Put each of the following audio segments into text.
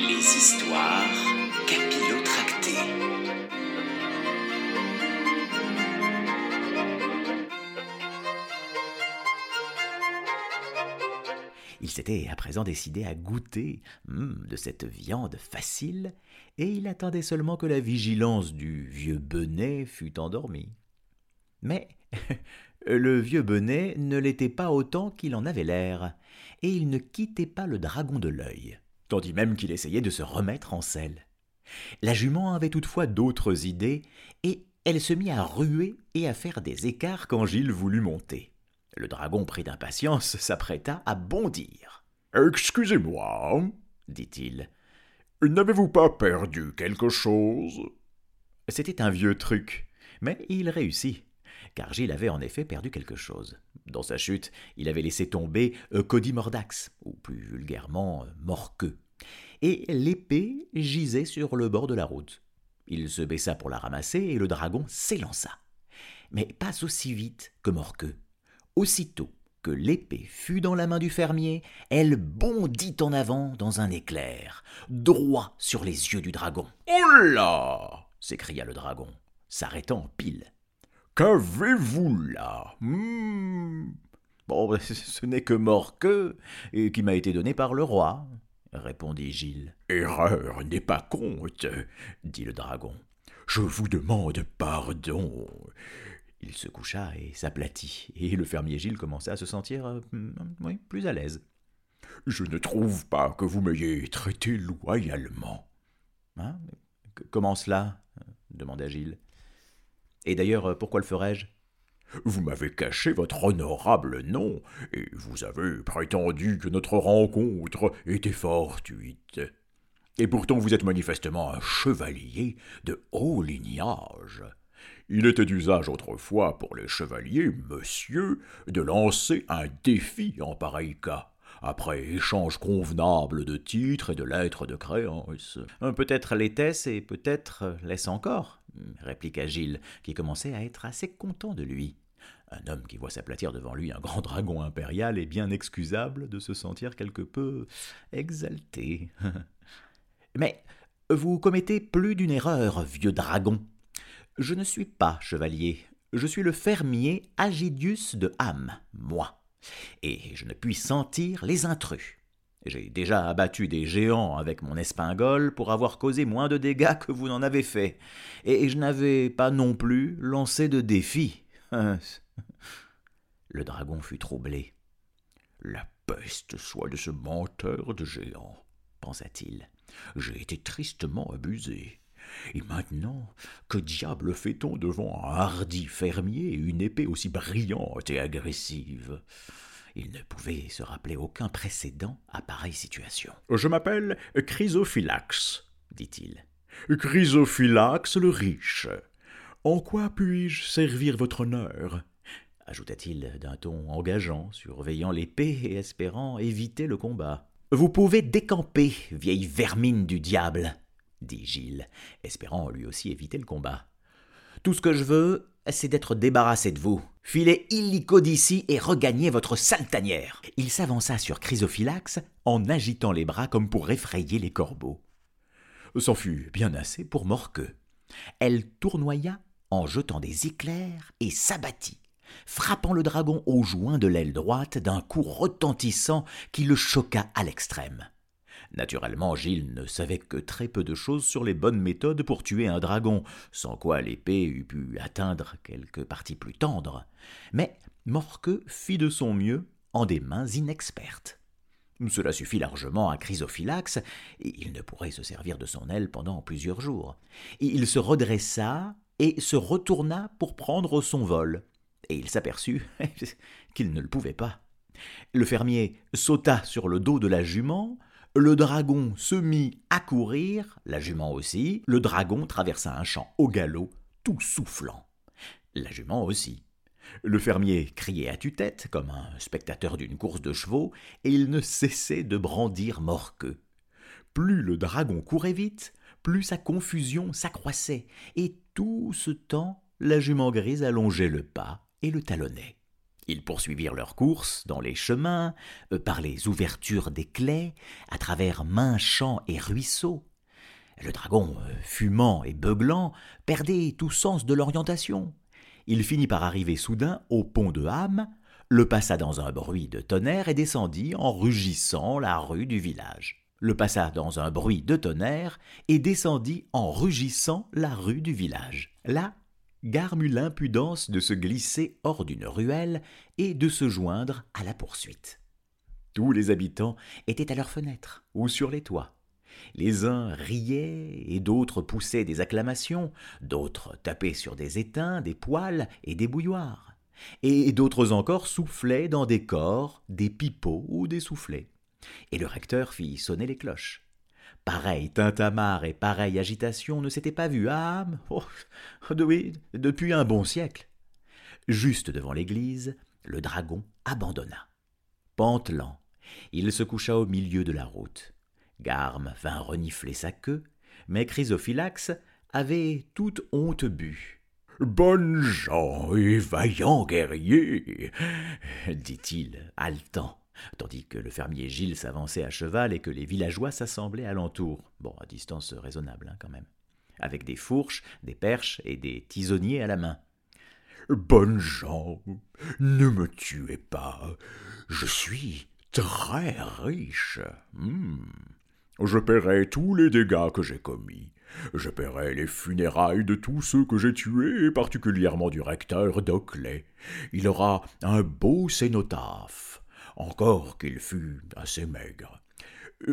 Les histoires capillotractées. Il s'était à présent décidé à goûter hum, de cette viande facile, et il attendait seulement que la vigilance du vieux Benet fût endormie. Mais le vieux Benet ne l'était pas autant qu'il en avait l'air, et il ne quittait pas le dragon de l'œil, tandis même qu'il essayait de se remettre en selle. La jument avait toutefois d'autres idées, et elle se mit à ruer et à faire des écarts quand Gilles voulut monter. Le dragon, pris d'impatience, s'apprêta à bondir. Excusez-moi, dit-il. N'avez-vous pas perdu quelque chose C'était un vieux truc, mais il réussit, car Gilles avait en effet perdu quelque chose. Dans sa chute, il avait laissé tomber euh, Cody-Mordax, ou plus vulgairement euh, Morqueux, et l'épée gisait sur le bord de la route. Il se baissa pour la ramasser et le dragon s'élança. Mais pas aussi vite que Morqueux. Aussitôt que l'épée fut dans la main du fermier, elle bondit en avant dans un éclair, droit sur les yeux du dragon. Oh là s'écria le dragon, s'arrêtant pile. Qu'avez-vous là? Hmm. Bon, ce n'est que Morqueux, qui m'a été donné par le roi, répondit Gilles. Erreur n'est pas compte, dit le dragon. Je vous demande pardon. Il se coucha et s'aplatit, et le fermier Gilles commença à se sentir euh, oui, plus à l'aise. Je ne trouve pas que vous m'ayez traité loyalement. Hein? Comment cela? demanda Gilles. Et d'ailleurs, pourquoi le ferais-je Vous m'avez caché votre honorable nom, et vous avez prétendu que notre rencontre était fortuite. Et pourtant vous êtes manifestement un chevalier de haut lignage. Il était d'usage autrefois pour les chevaliers, monsieur, de lancer un défi en pareil cas, après échange convenable de titres et de lettres de créance. Peut-être l'était-ce et peut-être l'est-ce encore, répliqua Gilles, qui commençait à être assez content de lui. Un homme qui voit s'aplatir devant lui un grand dragon impérial est bien excusable de se sentir quelque peu exalté. Mais vous commettez plus d'une erreur, vieux dragon, je ne suis pas chevalier, je suis le fermier Agidius de Ham, moi, et je ne puis sentir les intrus. J'ai déjà abattu des géants avec mon espingole pour avoir causé moins de dégâts que vous n'en avez fait, et je n'avais pas non plus lancé de défi. Le dragon fut troublé. La peste soit de ce menteur de géants, pensa-t-il. J'ai été tristement abusé. Et maintenant, que diable fait-on devant un hardi fermier et une épée aussi brillante et agressive? Il ne pouvait se rappeler aucun précédent à pareille situation. Je m'appelle Chrysophylax, dit-il. Chrysophylax le riche. En quoi puis-je servir votre honneur? Ajouta-t-il d'un ton engageant, surveillant l'épée et espérant éviter le combat. Vous pouvez décamper, vieille vermine du diable, dit Gilles, espérant lui aussi éviter le combat. Tout ce que je veux, c'est d'être débarrassé de vous. Filez illico d'ici et regagnez votre sale tanière. Il s'avança sur Chrysophylax en agitant les bras comme pour effrayer les corbeaux. C'en fut bien assez pour Morqueux. Elle tournoya en jetant des éclairs et s'abattit, frappant le dragon au joint de l'aile droite d'un coup retentissant qui le choqua à l'extrême. Naturellement, Gilles ne savait que très peu de choses sur les bonnes méthodes pour tuer un dragon, sans quoi l'épée eût pu atteindre quelque partie plus tendre. Mais Morqueux fit de son mieux en des mains inexpertes. Cela suffit largement à Chrysophylax, il ne pourrait se servir de son aile pendant plusieurs jours. Il se redressa et se retourna pour prendre son vol, et il s'aperçut qu'il ne le pouvait pas. Le fermier sauta sur le dos de la jument, le dragon se mit à courir, la jument aussi, le dragon traversa un champ au galop, tout soufflant. La jument aussi. Le fermier criait à tue-tête, comme un spectateur d'une course de chevaux, et il ne cessait de brandir Morqueux. Plus le dragon courait vite, plus sa confusion s'accroissait, et tout ce temps la jument grise allongeait le pas et le talonnait. Ils poursuivirent leur course dans les chemins, euh, par les ouvertures des claies, à travers mains champs et ruisseaux. Le dragon, euh, fumant et beuglant, perdait tout sens de l'orientation. Il finit par arriver soudain au pont de Ham, le passa dans un bruit de tonnerre et descendit en rugissant la rue du village. Le passa dans un bruit de tonnerre et descendit en rugissant la rue du village. Là, Garme eut l'impudence de se glisser hors d'une ruelle et de se joindre à la poursuite. Tous les habitants étaient à leurs fenêtres ou sur les toits. Les uns riaient et d'autres poussaient des acclamations, d'autres tapaient sur des étains, des poêles et des bouilloires, et d'autres encore soufflaient dans des corps, des pipeaux ou des soufflets. Et le recteur fit sonner les cloches. Pareil tintamarre et pareille agitation ne s'était pas vu à âme, oh, oui, depuis un bon siècle. Juste devant l'église, le dragon abandonna. Pantelant, il se coucha au milieu de la route. Garme vint renifler sa queue, mais Chrysophylax avait toute honte bu. Bonnes gens et vaillants guerriers, dit-il, haletant tandis que le fermier Gilles s'avançait à cheval et que les villageois s'assemblaient alentour, bon, à distance raisonnable hein, quand même, avec des fourches, des perches et des tisonniers à la main. Bonnes gens, ne me tuez pas, je suis très riche. Hmm. Je paierai tous les dégâts que j'ai commis. Je paierai les funérailles de tous ceux que j'ai tués, et particulièrement du recteur Doclet. Il aura un beau cénotaphe encore qu'il fût assez maigre.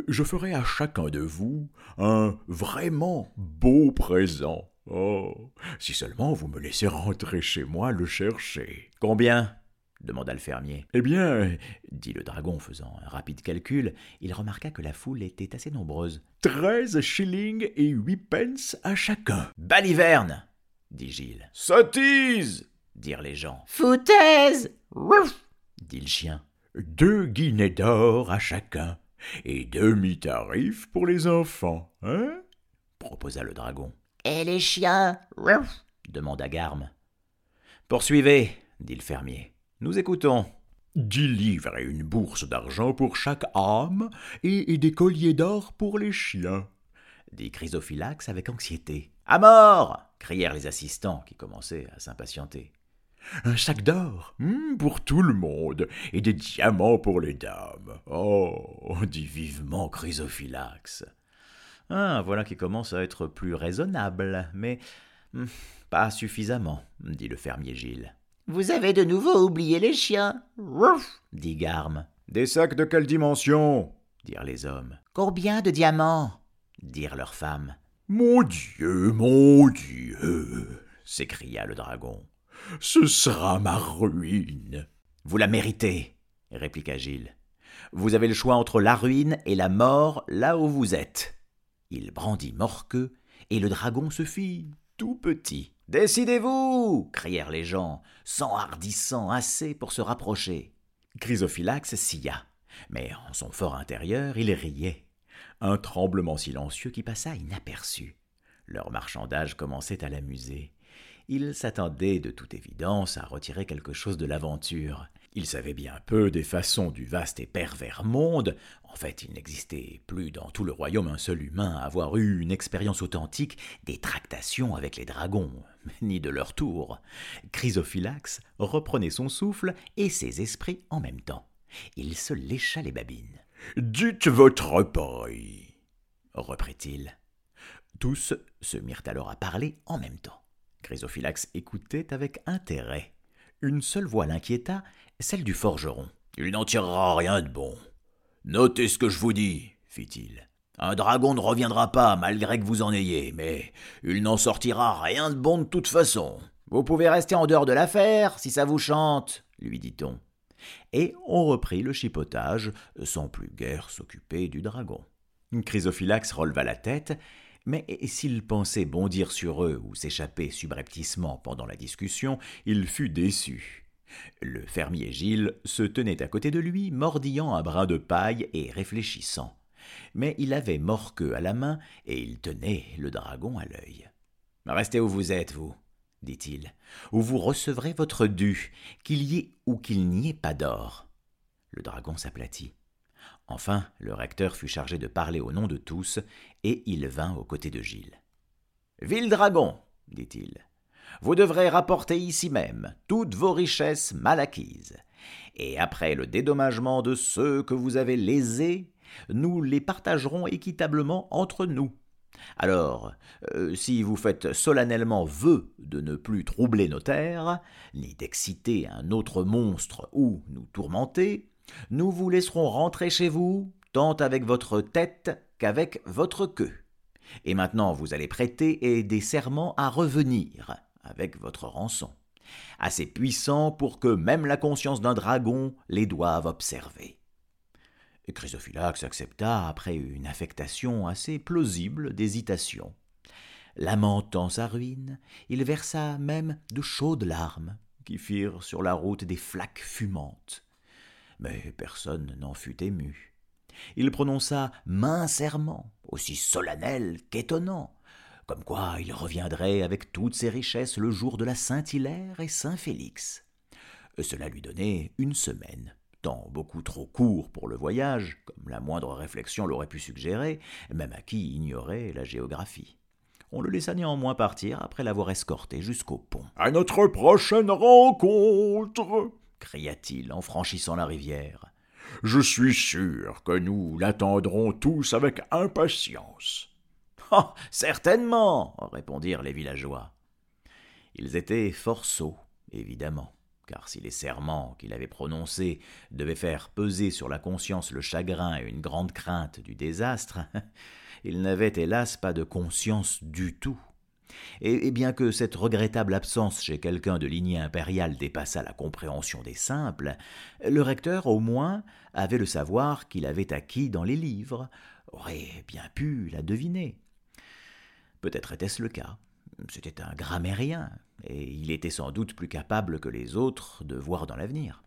Je ferai à chacun de vous un vraiment beau présent. Oh. Si seulement vous me laissez rentrer chez moi le chercher. Combien? demanda le fermier. Eh bien, dit le dragon, faisant un rapide calcul, il remarqua que la foule était assez nombreuse. Treize shillings et huit pence à chacun. Baliverne dit Gilles. Sottise dirent les gens. Foutaise dit le chien deux guinées d'or à chacun, et demi-tarif pour les enfants, hein? proposa le dragon. Et les chiens? Demanda Garme. Poursuivez, dit le fermier. Nous écoutons. Dix livres et une bourse d'argent pour chaque âme, et, des colliers d'or pour les chiens, dit Chrysophylax avec anxiété. À mort crièrent les assistants qui commençaient à s'impatienter. Un sac d'or hmm, pour tout le monde, et des diamants pour les dames. Oh dit vivement Chrysophylax. Ah, voilà qui commence à être plus raisonnable, mais hmm, pas suffisamment, dit le fermier Gilles. Vous avez de nouveau oublié les chiens, dit Garme. Des sacs de quelle dimension? dirent les hommes. Combien de diamants? dirent leurs femmes. Mon Dieu, mon Dieu s'écria le dragon. Ce sera ma ruine. Vous la méritez, répliqua Gilles. Vous avez le choix entre la ruine et la mort là où vous êtes. Il brandit Morqueux, et le dragon se fit tout petit. Décidez-vous crièrent les gens, s'enhardissant assez pour se rapprocher. Chrysophylax sia, mais en son fort intérieur il riait. Un tremblement silencieux qui passa inaperçu. Leur marchandage commençait à l'amuser. Il s'attendait de toute évidence à retirer quelque chose de l'aventure. Il savait bien peu des façons du vaste et pervers monde. En fait, il n'existait plus dans tout le royaume un seul humain à avoir eu une expérience authentique des tractations avec les dragons, ni de leur tour. Chrysophylax reprenait son souffle et ses esprits en même temps. Il se lécha les babines. Dites votre prix, reprit-il. Tous se mirent alors à parler en même temps. Chrysophylax écoutait avec intérêt. Une seule voix l'inquiéta, celle du forgeron. Il n'en tirera rien de bon. Notez ce que je vous dis, fit-il. Un dragon ne reviendra pas malgré que vous en ayez, mais il n'en sortira rien de bon de toute façon. Vous pouvez rester en dehors de l'affaire, si ça vous chante, lui dit-on. Et on reprit le chipotage, sans plus guère s'occuper du dragon. Chrysophylax releva la tête mais s'il pensait bondir sur eux ou s'échapper subrepticement pendant la discussion, il fut déçu. Le fermier Gilles se tenait à côté de lui, mordillant un brin de paille et réfléchissant. Mais il avait Morqueux à la main et il tenait le dragon à l'œil. Restez où vous êtes, vous, dit-il, où vous recevrez votre dû, qu'il y ait ou qu'il n'y ait pas d'or. Le dragon s'aplatit. Enfin, le recteur fut chargé de parler au nom de tous, et il vint aux côtés de Gilles. Ville dragon, dit-il, vous devrez rapporter ici même toutes vos richesses mal acquises, et après le dédommagement de ceux que vous avez lésés, nous les partagerons équitablement entre nous. Alors, euh, si vous faites solennellement vœu de ne plus troubler nos terres, ni d'exciter un autre monstre ou nous tourmenter, nous vous laisserons rentrer chez vous, tant avec votre tête qu'avec votre queue. Et maintenant vous allez prêter et des serments à revenir avec votre rançon, assez puissants pour que même la conscience d'un dragon les doive observer. Chrysophylax accepta après une affectation assez plausible d'hésitation. Lamentant sa ruine, il versa même de chaudes larmes qui firent sur la route des flaques fumantes mais personne n'en fut ému. Il prononça main serment, aussi solennel qu'étonnant, comme quoi il reviendrait avec toutes ses richesses le jour de la Saint-Hilaire et Saint-Félix. Cela lui donnait une semaine, temps beaucoup trop court pour le voyage, comme la moindre réflexion l'aurait pu suggérer, même à qui ignorait la géographie. On le laissa néanmoins partir après l'avoir escorté jusqu'au pont. À notre prochaine rencontre cria-t-il en franchissant la rivière. Je suis sûr que nous l'attendrons tous avec impatience. Oh, certainement, répondirent les villageois. Ils étaient fort sots, évidemment, car si les serments qu'il avait prononcés devaient faire peser sur la conscience le chagrin et une grande crainte du désastre, ils n'avaient hélas pas de conscience du tout et, bien que cette regrettable absence chez quelqu'un de lignée impériale dépassât la compréhension des simples, le recteur, au moins, avait le savoir qu'il avait acquis dans les livres, aurait bien pu la deviner. Peut-être était-ce le cas. C'était un grammairien, et il était sans doute plus capable que les autres de voir dans l'avenir.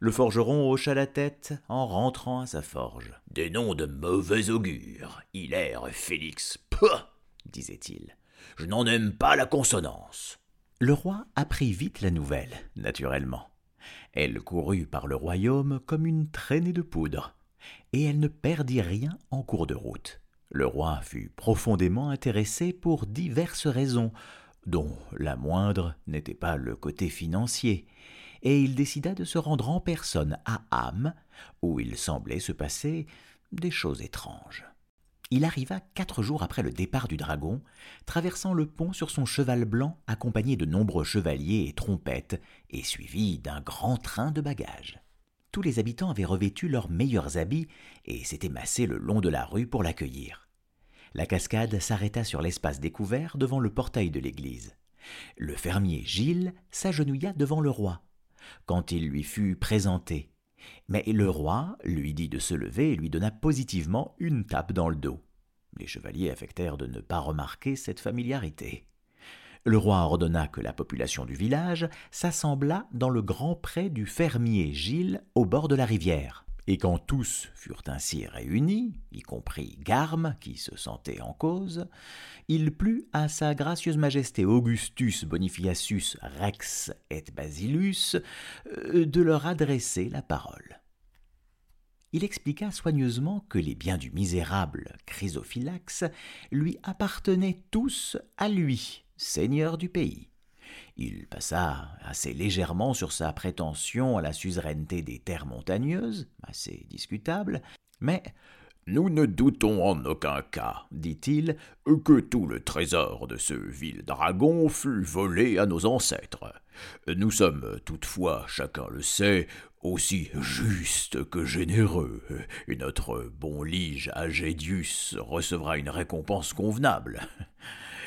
Le forgeron hocha la tête en rentrant à sa forge. Des noms de mauvais augure. Hilaire Félix. Pouh disait-il. Je n'en aime pas la consonance. Le roi apprit vite la nouvelle, naturellement. Elle courut par le royaume comme une traînée de poudre, et elle ne perdit rien en cours de route. Le roi fut profondément intéressé pour diverses raisons, dont la moindre n'était pas le côté financier, et il décida de se rendre en personne à Ham, où il semblait se passer des choses étranges. Il arriva quatre jours après le départ du dragon, traversant le pont sur son cheval blanc accompagné de nombreux chevaliers et trompettes, et suivi d'un grand train de bagages. Tous les habitants avaient revêtu leurs meilleurs habits et s'étaient massés le long de la rue pour l'accueillir. La cascade s'arrêta sur l'espace découvert devant le portail de l'église. Le fermier Gilles s'agenouilla devant le roi. Quand il lui fut présenté, mais le roi lui dit de se lever et lui donna positivement une tape dans le dos. Les chevaliers affectèrent de ne pas remarquer cette familiarité. Le roi ordonna que la population du village s'assemblât dans le grand pré du fermier Gilles au bord de la rivière. Et quand tous furent ainsi réunis, y compris Garme, qui se sentait en cause, il plut à sa gracieuse majesté Augustus Bonifacius Rex et Basilus euh, de leur adresser la parole. Il expliqua soigneusement que les biens du misérable Chrysophylax lui appartenaient tous à lui, seigneur du pays, il passa assez légèrement sur sa prétention à la suzeraineté des terres montagneuses, assez discutable, mais nous ne doutons en aucun cas, dit-il, que tout le trésor de ce vil dragon fut volé à nos ancêtres. Nous sommes toutefois, chacun le sait, aussi justes que généreux, et notre bon lige Agédius recevra une récompense convenable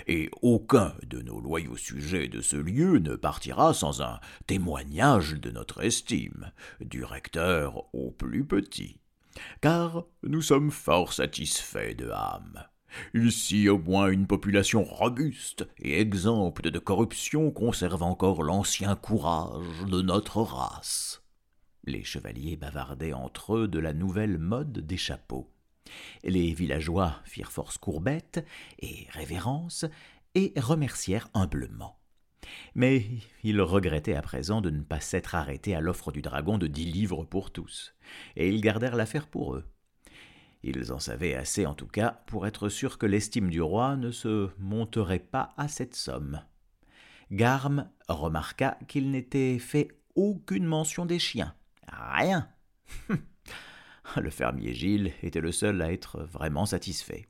et aucun de nos loyaux sujets de ce lieu ne partira sans un témoignage de notre estime, du recteur au plus petit. Car nous sommes fort satisfaits de âme. Ici au moins une population robuste et exempte de corruption conserve encore l'ancien courage de notre race. Les chevaliers bavardaient entre eux de la nouvelle mode des chapeaux. Les villageois firent force courbettes et révérences et remercièrent humblement. Mais ils regrettaient à présent de ne pas s'être arrêtés à l'offre du dragon de dix livres pour tous, et ils gardèrent l'affaire pour eux. Ils en savaient assez en tout cas pour être sûrs que l'estime du roi ne se monterait pas à cette somme. Garme remarqua qu'il n'était fait aucune mention des chiens. Rien. le fermier Gilles était le seul à être vraiment satisfait.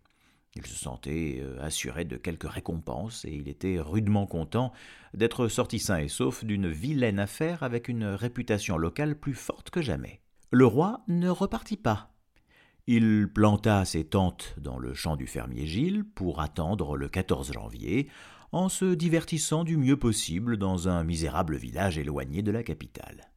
Il se sentait euh, assuré de quelques récompenses et il était rudement content d'être sorti sain et sauf d'une vilaine affaire avec une réputation locale plus forte que jamais. Le roi ne repartit pas. Il planta ses tentes dans le champ du fermier Gilles pour attendre le 14 janvier, en se divertissant du mieux possible dans un misérable village éloigné de la capitale.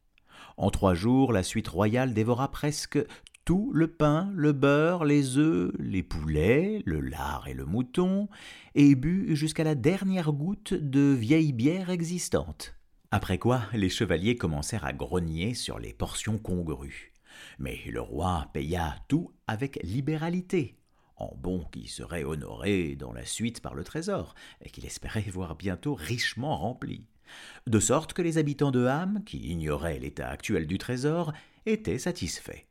En trois jours, la suite royale dévora presque tout le pain, le beurre, les œufs, les poulets, le lard et le mouton, et but jusqu'à la dernière goutte de vieille bière existante. Après quoi, les chevaliers commencèrent à grogner sur les portions congrues. Mais le roi paya tout avec libéralité, en bon qui serait honoré dans la suite par le trésor, et qu'il espérait voir bientôt richement rempli. De sorte que les habitants de Ham, qui ignoraient l'état actuel du trésor, étaient satisfaits.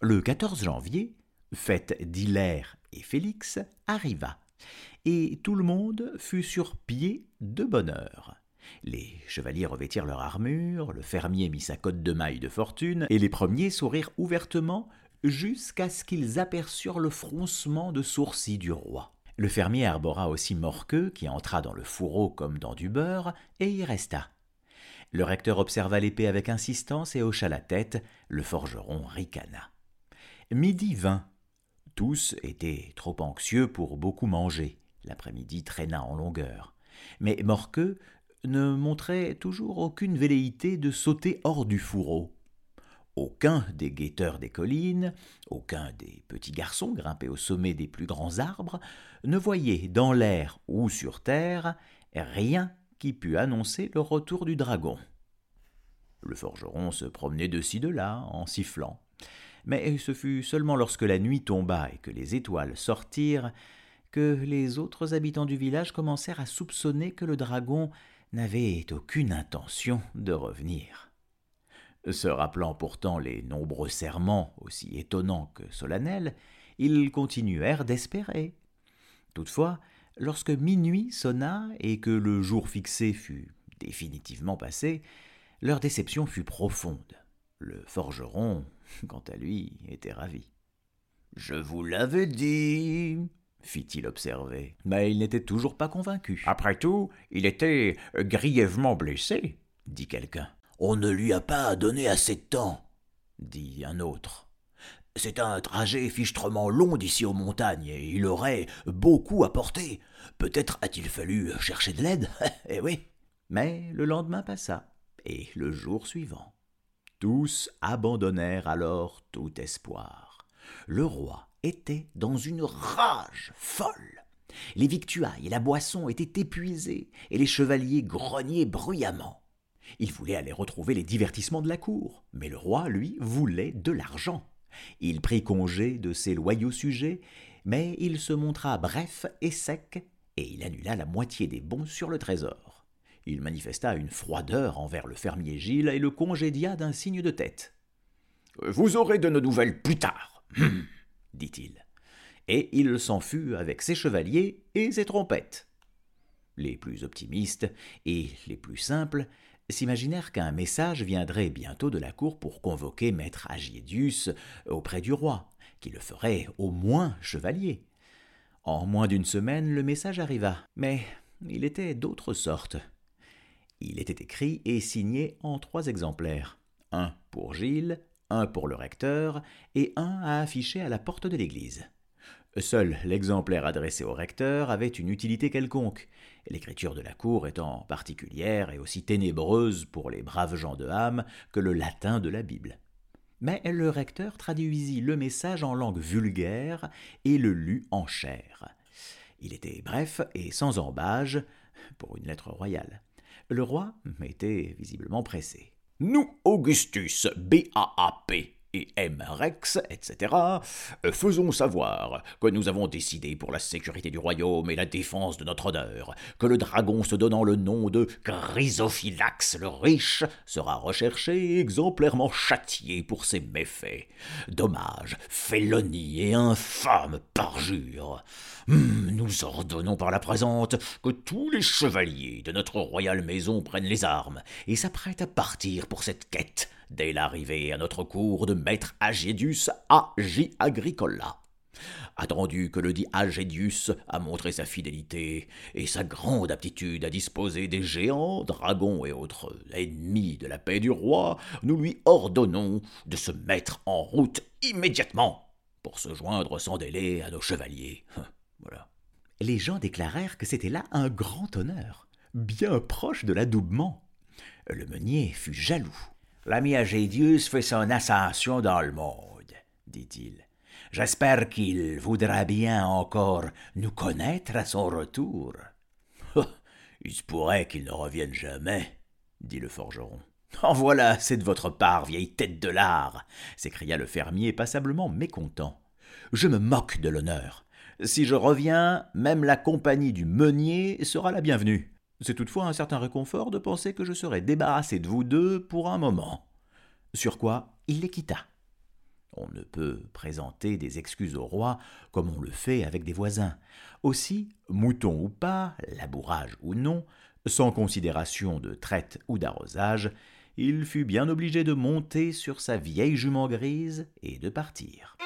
Le 14 janvier, fête d'Hilaire et Félix arriva, et tout le monde fut sur pied de bonne heure. Les chevaliers revêtirent leur armure, le fermier mit sa cotte de maille de fortune, et les premiers sourirent ouvertement jusqu'à ce qu'ils aperçurent le froncement de sourcils du roi. Le fermier arbora aussi Morqueux, qui entra dans le fourreau comme dans du beurre, et y resta. Le recteur observa l'épée avec insistance et hocha la tête, le forgeron ricana. Midi vint. Tous étaient trop anxieux pour beaucoup manger. L'après-midi traîna en longueur. Mais Morqueux ne montrait toujours aucune velléité de sauter hors du fourreau. Aucun des guetteurs des collines, aucun des petits garçons grimpés au sommet des plus grands arbres, ne voyait dans l'air ou sur terre rien qui pût annoncer le retour du dragon. Le forgeron se promenait de ci de là en sifflant mais ce fut seulement lorsque la nuit tomba et que les étoiles sortirent que les autres habitants du village commencèrent à soupçonner que le dragon n'avait aucune intention de revenir. Se rappelant pourtant les nombreux serments, aussi étonnants que solennels, ils continuèrent d'espérer. Toutefois, lorsque minuit sonna et que le jour fixé fut définitivement passé, leur déception fut profonde. Le forgeron, quant à lui, était ravi. Je vous l'avais dit, fit-il observer. Mais il n'était toujours pas convaincu. Après tout, il était grièvement blessé, dit quelqu'un. On ne lui a pas donné assez de temps, dit un autre. C'est un trajet fichtrement long d'ici aux montagnes, et il aurait beaucoup à porter. Peut-être a-t-il fallu chercher de l'aide, eh oui. Mais le lendemain passa, et le jour suivant. Tous abandonnèrent alors tout espoir. Le roi était dans une rage folle. Les victuailles et la boisson étaient épuisées, et les chevaliers grognaient bruyamment. Il voulait aller retrouver les divertissements de la cour, mais le roi, lui, voulait de l'argent. Il prit congé de ses loyaux sujets, mais il se montra bref et sec, et il annula la moitié des bons sur le trésor. Il manifesta une froideur envers le fermier Gilles et le congédia d'un signe de tête. Vous aurez de nos nouvelles plus tard, hum, dit-il. Et il s'en fut avec ses chevaliers et ses trompettes. Les plus optimistes et les plus simples s'imaginèrent qu'un message viendrait bientôt de la cour pour convoquer maître Agiedius auprès du roi, qui le ferait au moins chevalier. En moins d'une semaine, le message arriva, mais il était d'autre sorte. Il était écrit et signé en trois exemplaires, un pour Gilles, un pour le recteur et un à afficher à la porte de l'église. Seul l'exemplaire adressé au recteur avait une utilité quelconque, l'écriture de la cour étant particulière et aussi ténébreuse pour les braves gens de Ham que le latin de la Bible. Mais le recteur traduisit le message en langue vulgaire et le lut en chair. Il était bref et sans embâge pour une lettre royale. Le roi était visiblement pressé. Nous, Augustus, B-A-A-P, et M. Rex, etc., euh, faisons savoir que nous avons décidé pour la sécurité du royaume et la défense de notre honneur que le dragon se donnant le nom de Chrysophylax le riche sera recherché et exemplairement châtié pour ses méfaits. Dommage, félonie et infâme parjure. Hmm, nous ordonnons par la présente que tous les chevaliers de notre royale maison prennent les armes et s'apprêtent à partir pour cette quête dès l'arrivée à notre cour de maître Agédius A.J. Agricola. Attendu que le dit Agédius a montré sa fidélité et sa grande aptitude à disposer des géants, dragons et autres ennemis de la paix du roi, nous lui ordonnons de se mettre en route immédiatement pour se joindre sans délai à nos chevaliers. Voilà. Les gens déclarèrent que c'était là un grand honneur, bien proche de l'adoubement. Le meunier fut jaloux. L'ami Agédius fait son ascension dans le monde, dit-il. J'espère qu'il voudra bien encore nous connaître à son retour. Il se pourrait qu'il ne revienne jamais, dit le forgeron. En voilà, c'est de votre part, vieille tête de lard s'écria le fermier passablement mécontent. Je me moque de l'honneur. Si je reviens, même la compagnie du meunier sera la bienvenue. C'est toutefois un certain réconfort de penser que je serai débarrassé de vous deux pour un moment. Sur quoi il les quitta. On ne peut présenter des excuses au roi comme on le fait avec des voisins. Aussi, mouton ou pas, labourage ou non, sans considération de traite ou d'arrosage, il fut bien obligé de monter sur sa vieille jument grise et de partir.